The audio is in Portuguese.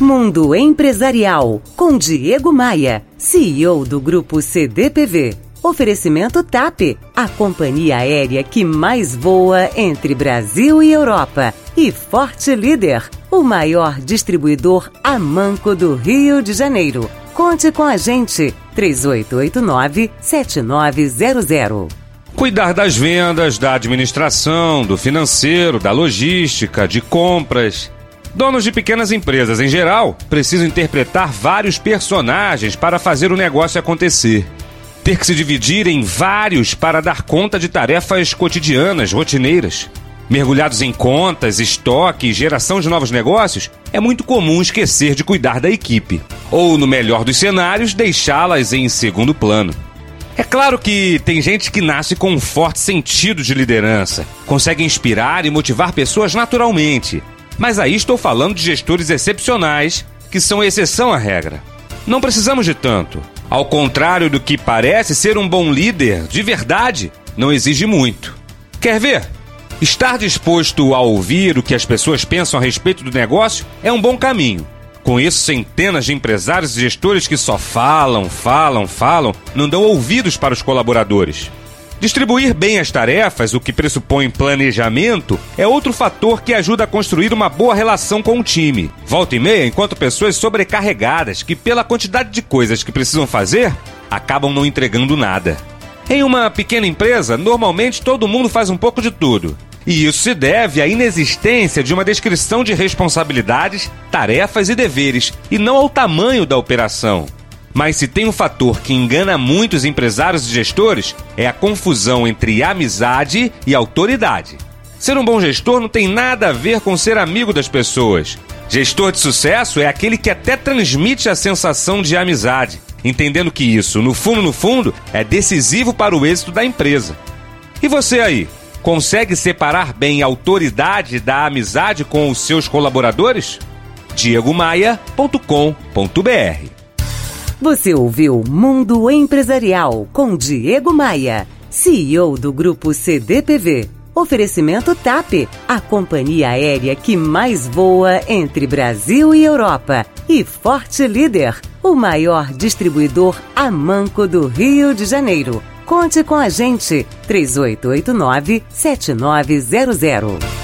Mundo Empresarial, com Diego Maia, CEO do Grupo CDPV. Oferecimento TAP, a companhia aérea que mais voa entre Brasil e Europa. E Forte Líder, o maior distribuidor a manco do Rio de Janeiro. Conte com a gente, 3889-7900. Cuidar das vendas, da administração, do financeiro, da logística, de compras. Donos de pequenas empresas em geral precisam interpretar vários personagens para fazer o negócio acontecer. Ter que se dividir em vários para dar conta de tarefas cotidianas, rotineiras. Mergulhados em contas, estoque e geração de novos negócios, é muito comum esquecer de cuidar da equipe. Ou, no melhor dos cenários, deixá-las em segundo plano. É claro que tem gente que nasce com um forte sentido de liderança, consegue inspirar e motivar pessoas naturalmente, mas aí estou falando de gestores excepcionais, que são exceção à regra. Não precisamos de tanto. Ao contrário do que parece ser um bom líder, de verdade, não exige muito. Quer ver? Estar disposto a ouvir o que as pessoas pensam a respeito do negócio é um bom caminho. Conheço centenas de empresários e gestores que só falam, falam, falam, não dão ouvidos para os colaboradores. Distribuir bem as tarefas, o que pressupõe planejamento, é outro fator que ajuda a construir uma boa relação com o time. Volta e meia, enquanto pessoas sobrecarregadas, que pela quantidade de coisas que precisam fazer, acabam não entregando nada. Em uma pequena empresa, normalmente todo mundo faz um pouco de tudo. E isso se deve à inexistência de uma descrição de responsabilidades, tarefas e deveres, e não ao tamanho da operação. Mas se tem um fator que engana muitos empresários e gestores, é a confusão entre amizade e autoridade. Ser um bom gestor não tem nada a ver com ser amigo das pessoas. Gestor de sucesso é aquele que até transmite a sensação de amizade, entendendo que isso, no fundo, no fundo, é decisivo para o êxito da empresa. E você aí, consegue separar bem a autoridade da amizade com os seus colaboradores? diegomaia.com.br você ouviu Mundo Empresarial com Diego Maia, CEO do Grupo CDPV. Oferecimento TAP, a companhia aérea que mais voa entre Brasil e Europa. E Forte Líder, o maior distribuidor a manco do Rio de Janeiro. Conte com a gente, 3889-7900.